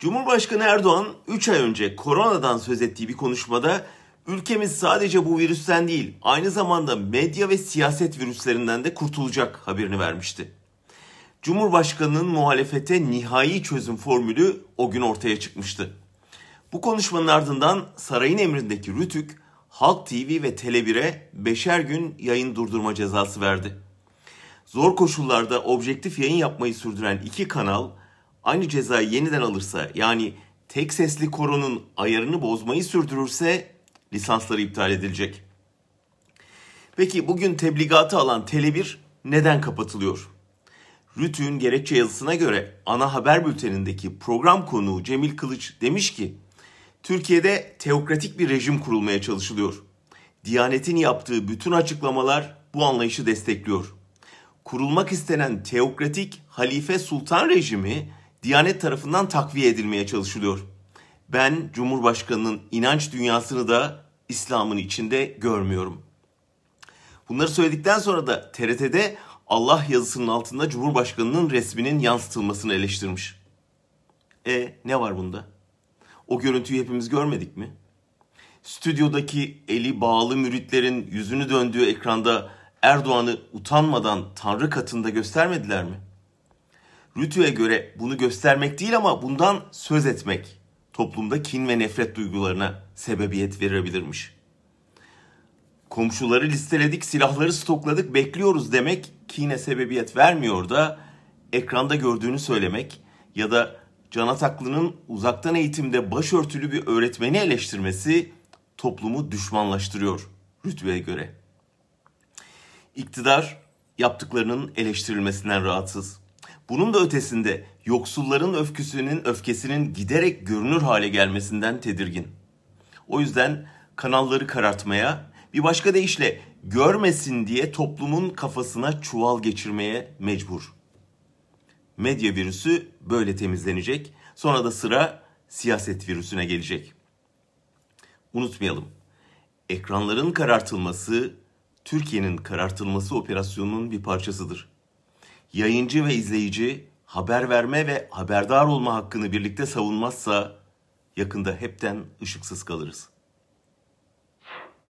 Cumhurbaşkanı Erdoğan 3 ay önce koronadan söz ettiği bir konuşmada ülkemiz sadece bu virüsten değil aynı zamanda medya ve siyaset virüslerinden de kurtulacak haberini vermişti. Cumhurbaşkanının muhalefete nihai çözüm formülü o gün ortaya çıkmıştı. Bu konuşmanın ardından sarayın emrindeki Rütük, Halk TV ve Tele1'e beşer gün yayın durdurma cezası verdi. Zor koşullarda objektif yayın yapmayı sürdüren iki kanal aynı cezayı yeniden alırsa yani tek sesli koronun ayarını bozmayı sürdürürse lisansları iptal edilecek. Peki bugün tebligatı alan Tele1 neden kapatılıyor? Rütü'nün gerekçe yazısına göre ana haber bültenindeki program konuğu Cemil Kılıç demiş ki Türkiye'de teokratik bir rejim kurulmaya çalışılıyor. Diyanet'in yaptığı bütün açıklamalar bu anlayışı destekliyor. Kurulmak istenen teokratik halife sultan rejimi Diyanet tarafından takviye edilmeye çalışılıyor. Ben Cumhurbaşkanı'nın inanç dünyasını da İslam'ın içinde görmüyorum. Bunları söyledikten sonra da TRT'de Allah yazısının altında Cumhurbaşkanı'nın resminin yansıtılmasını eleştirmiş. E ne var bunda? O görüntüyü hepimiz görmedik mi? Stüdyodaki eli bağlı müritlerin yüzünü döndüğü ekranda Erdoğan'ı utanmadan Tanrı katında göstermediler mi? Rütü'ye göre bunu göstermek değil ama bundan söz etmek toplumda kin ve nefret duygularına sebebiyet verebilirmiş. Komşuları listeledik, silahları stokladık, bekliyoruz demek kine sebebiyet vermiyor da ekranda gördüğünü söylemek ya da Can Ataklı'nın uzaktan eğitimde başörtülü bir öğretmeni eleştirmesi toplumu düşmanlaştırıyor Rütü'ye göre. İktidar yaptıklarının eleştirilmesinden rahatsız. Bunun da ötesinde yoksulların öfküsünün öfkesinin giderek görünür hale gelmesinden tedirgin. O yüzden kanalları karartmaya, bir başka deyişle görmesin diye toplumun kafasına çuval geçirmeye mecbur. Medya virüsü böyle temizlenecek. Sonra da sıra siyaset virüsüne gelecek. Unutmayalım. Ekranların karartılması Türkiye'nin karartılması operasyonunun bir parçasıdır. Yayıncı ve izleyici haber verme ve haberdar olma hakkını birlikte savunmazsa yakında hepten ışıksız kalırız.